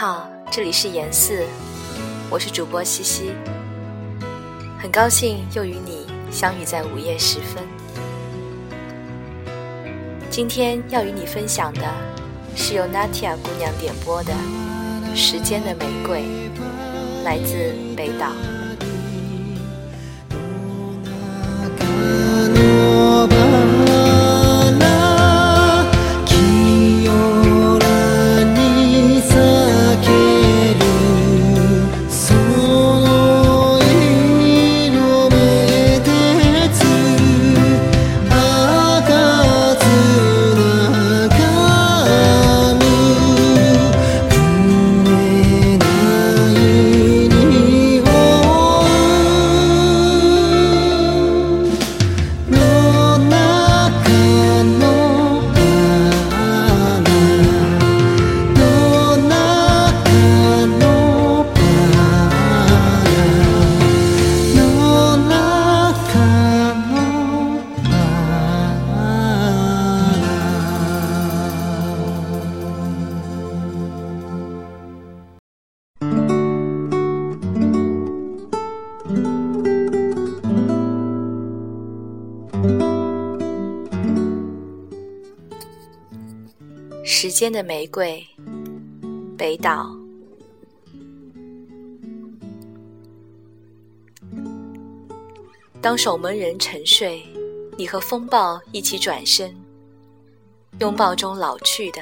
好，这里是严四，我是主播西西，很高兴又与你相遇在午夜时分。今天要与你分享的是由 Natia 姑娘点播的《时间的玫瑰》，来自北岛。时间的玫瑰，北岛。当守门人沉睡，你和风暴一起转身，拥抱中老去的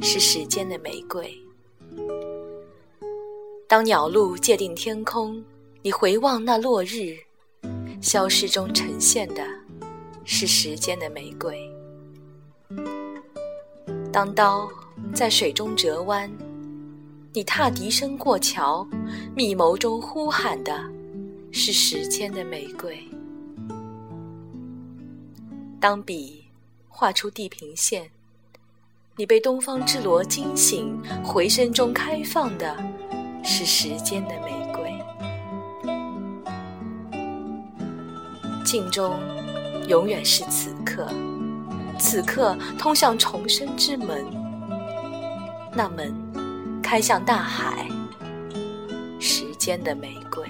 是时间的玫瑰。当鸟路界定天空，你回望那落日，消失中呈现的是时间的玫瑰。当刀在水中折弯，你踏笛声过桥，密谋中呼喊的是时间的玫瑰。当笔画出地平线，你被东方之螺惊醒，回声中开放的是时间的玫瑰。镜中永远是此刻。此刻通向重生之门，那门开向大海，时间的玫瑰。